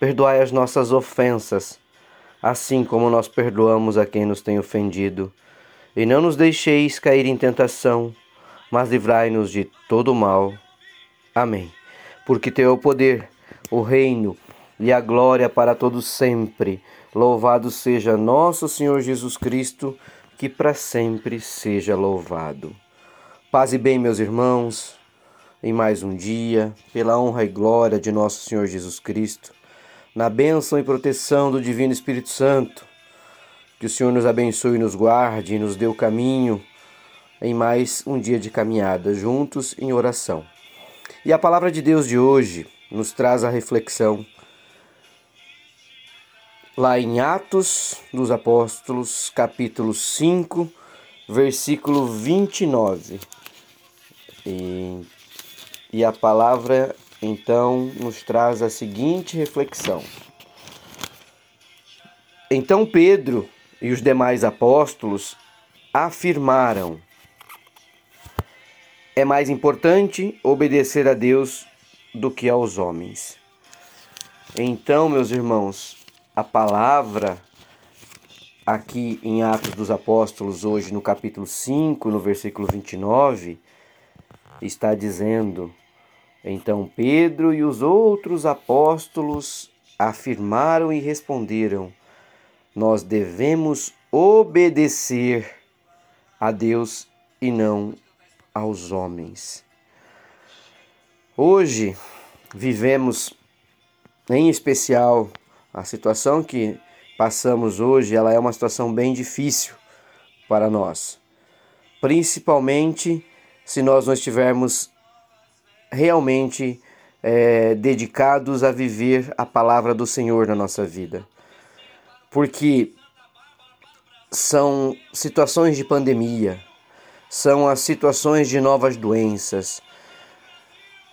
Perdoai as nossas ofensas, assim como nós perdoamos a quem nos tem ofendido. E não nos deixeis cair em tentação, mas livrai-nos de todo mal. Amém. Porque teu é o poder, o reino e a glória para todos sempre. Louvado seja nosso Senhor Jesus Cristo, que para sempre seja louvado. Paz e bem, meus irmãos, em mais um dia, pela honra e glória de nosso Senhor Jesus Cristo na bênção e proteção do Divino Espírito Santo. Que o Senhor nos abençoe nos guarde e nos dê o caminho em mais um dia de caminhada, juntos em oração. E a palavra de Deus de hoje nos traz a reflexão lá em Atos dos Apóstolos, capítulo 5, versículo 29. E, e a palavra então nos traz a seguinte reflexão. Então Pedro e os demais apóstolos afirmaram: é mais importante obedecer a Deus do que aos homens. Então, meus irmãos, a palavra aqui em Atos dos Apóstolos, hoje no capítulo 5, no versículo 29, está dizendo então Pedro e os outros apóstolos afirmaram e responderam: Nós devemos obedecer a Deus e não aos homens. Hoje vivemos em especial a situação que passamos hoje, ela é uma situação bem difícil para nós. Principalmente se nós não estivermos realmente é, dedicados a viver a palavra do Senhor na nossa vida. Porque são situações de pandemia, são as situações de novas doenças,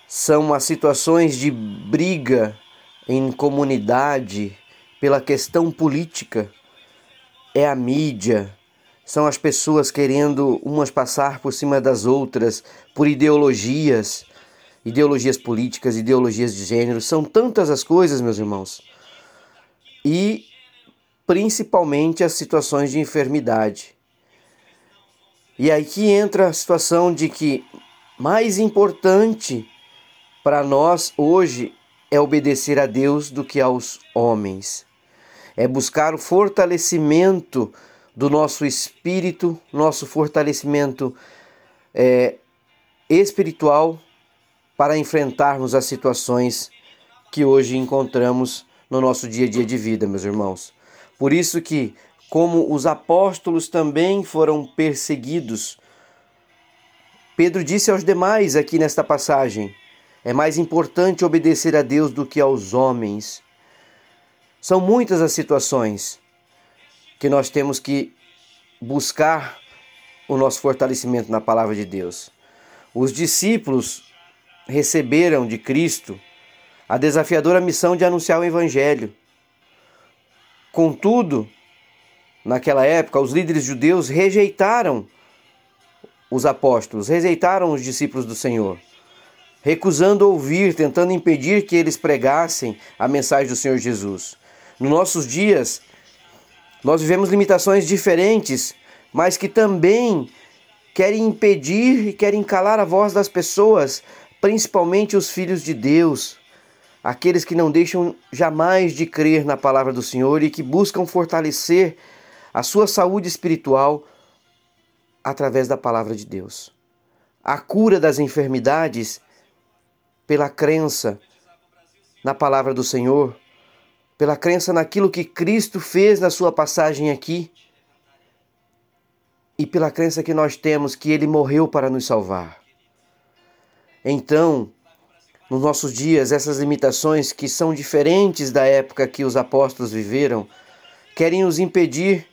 são as situações de briga em comunidade pela questão política, é a mídia, são as pessoas querendo umas passar por cima das outras por ideologias ideologias políticas, ideologias de gênero, são tantas as coisas, meus irmãos. E principalmente as situações de enfermidade. E aí que entra a situação de que mais importante para nós hoje é obedecer a Deus do que aos homens. É buscar o fortalecimento do nosso espírito, nosso fortalecimento é, espiritual para enfrentarmos as situações que hoje encontramos no nosso dia a dia de vida, meus irmãos. Por isso que, como os apóstolos também foram perseguidos, Pedro disse aos demais aqui nesta passagem: é mais importante obedecer a Deus do que aos homens. São muitas as situações que nós temos que buscar o nosso fortalecimento na palavra de Deus. Os discípulos receberam de Cristo a desafiadora missão de anunciar o Evangelho. Contudo, naquela época, os líderes judeus rejeitaram os apóstolos, rejeitaram os discípulos do Senhor, recusando ouvir, tentando impedir que eles pregassem a mensagem do Senhor Jesus. Nos nossos dias, nós vivemos limitações diferentes, mas que também querem impedir e querem calar a voz das pessoas principalmente os filhos de Deus, aqueles que não deixam jamais de crer na palavra do Senhor e que buscam fortalecer a sua saúde espiritual através da palavra de Deus. A cura das enfermidades pela crença na palavra do Senhor, pela crença naquilo que Cristo fez na sua passagem aqui e pela crença que nós temos que ele morreu para nos salvar. Então, nos nossos dias, essas limitações que são diferentes da época que os apóstolos viveram, querem os impedir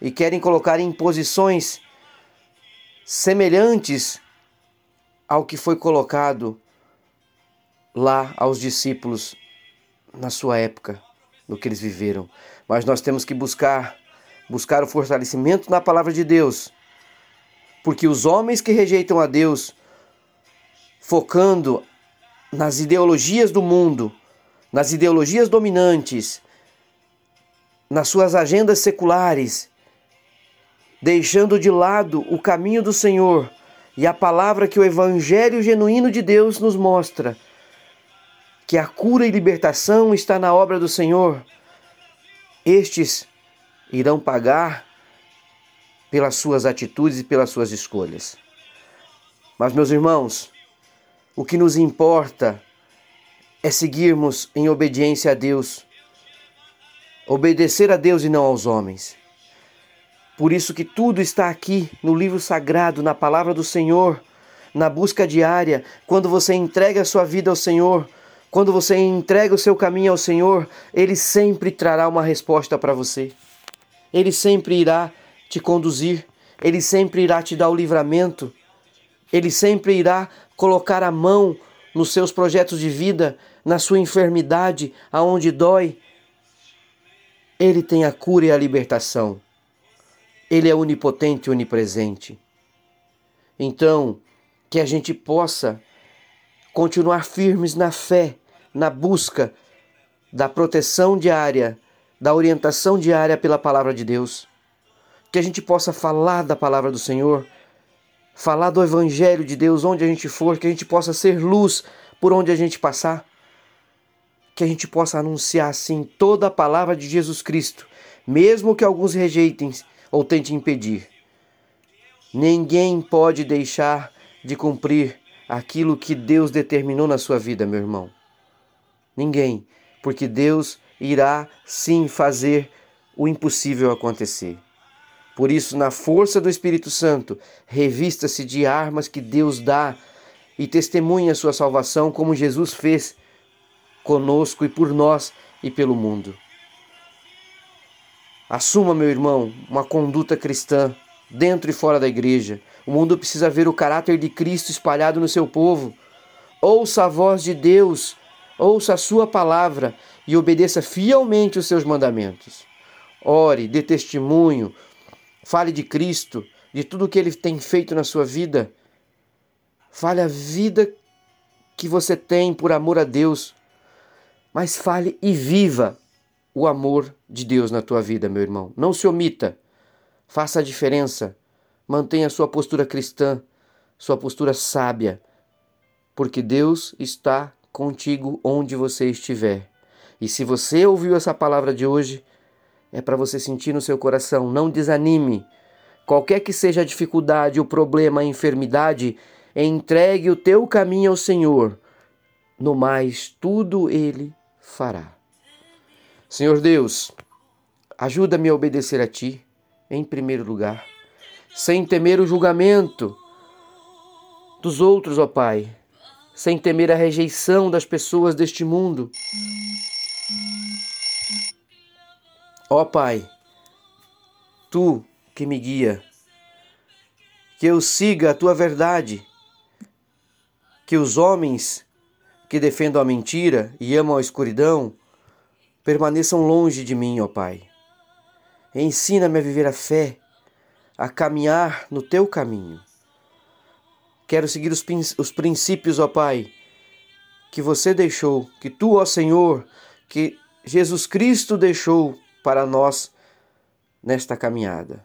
e querem colocar em posições semelhantes ao que foi colocado lá aos discípulos na sua época, no que eles viveram. Mas nós temos que buscar buscar o fortalecimento na palavra de Deus. Porque os homens que rejeitam a Deus, focando nas ideologias do mundo, nas ideologias dominantes, nas suas agendas seculares, deixando de lado o caminho do Senhor e a palavra que o Evangelho genuíno de Deus nos mostra, que a cura e libertação está na obra do Senhor, estes irão pagar pelas suas atitudes e pelas suas escolhas. Mas, meus irmãos, o que nos importa é seguirmos em obediência a Deus, obedecer a Deus e não aos homens. Por isso que tudo está aqui no livro sagrado, na palavra do Senhor, na busca diária, quando você entrega a sua vida ao Senhor, quando você entrega o seu caminho ao Senhor, ele sempre trará uma resposta para você. Ele sempre irá te conduzir, ele sempre irá te dar o livramento, ele sempre irá colocar a mão nos seus projetos de vida, na sua enfermidade, aonde dói. Ele tem a cura e a libertação. Ele é onipotente e onipresente. Então, que a gente possa continuar firmes na fé, na busca da proteção diária, da orientação diária pela palavra de Deus. Que a gente possa falar da palavra do Senhor falar do Evangelho de Deus onde a gente for, que a gente possa ser luz por onde a gente passar, que a gente possa anunciar assim toda a palavra de Jesus Cristo, mesmo que alguns rejeitem ou tentem impedir. Ninguém pode deixar de cumprir aquilo que Deus determinou na sua vida, meu irmão. Ninguém, porque Deus irá sim fazer o impossível acontecer. Por isso, na força do Espírito Santo, revista-se de armas que Deus dá e testemunhe a sua salvação, como Jesus fez conosco e por nós e pelo mundo. Assuma, meu irmão, uma conduta cristã dentro e fora da igreja. O mundo precisa ver o caráter de Cristo espalhado no seu povo. Ouça a voz de Deus, ouça a sua palavra e obedeça fielmente os seus mandamentos. Ore, dê testemunho, Fale de Cristo, de tudo que ele tem feito na sua vida. Fale a vida que você tem por amor a Deus. Mas fale e viva o amor de Deus na tua vida, meu irmão. Não se omita. Faça a diferença. Mantenha sua postura cristã, sua postura sábia, porque Deus está contigo onde você estiver. E se você ouviu essa palavra de hoje, é para você sentir no seu coração. Não desanime. Qualquer que seja a dificuldade, o problema, a enfermidade, entregue o teu caminho ao Senhor. No mais, tudo Ele fará. Senhor Deus, ajuda-me a obedecer a Ti, em primeiro lugar, sem temer o julgamento dos outros, ó Pai, sem temer a rejeição das pessoas deste mundo. Ó Pai, tu que me guia, que eu siga a tua verdade, que os homens que defendam a mentira e amam a escuridão permaneçam longe de mim, ó Pai. Ensina-me a viver a fé, a caminhar no teu caminho. Quero seguir os, os princípios, ó Pai, que você deixou, que tu, ó Senhor, que Jesus Cristo deixou para nós nesta caminhada.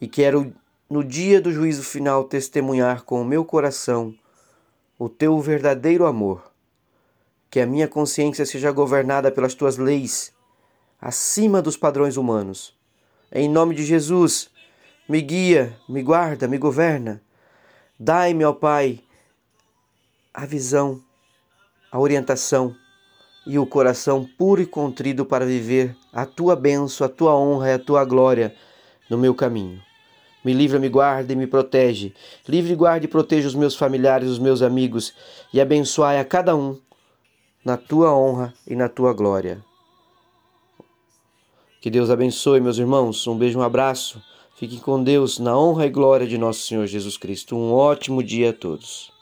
E quero, no dia do juízo final, testemunhar com o meu coração o teu verdadeiro amor. Que a minha consciência seja governada pelas tuas leis, acima dos padrões humanos. Em nome de Jesus, me guia, me guarda, me governa. Dai-me, ó Pai, a visão, a orientação e o coração puro e contrido para viver a tua bênção, a tua honra e a tua glória no meu caminho. Me livra, me guarda e me protege. Livre, guarde e proteja os meus familiares, os meus amigos, e abençoai a cada um na tua honra e na tua glória. Que Deus abençoe, meus irmãos. Um beijo, um abraço. Fiquem com Deus na honra e glória de nosso Senhor Jesus Cristo. Um ótimo dia a todos.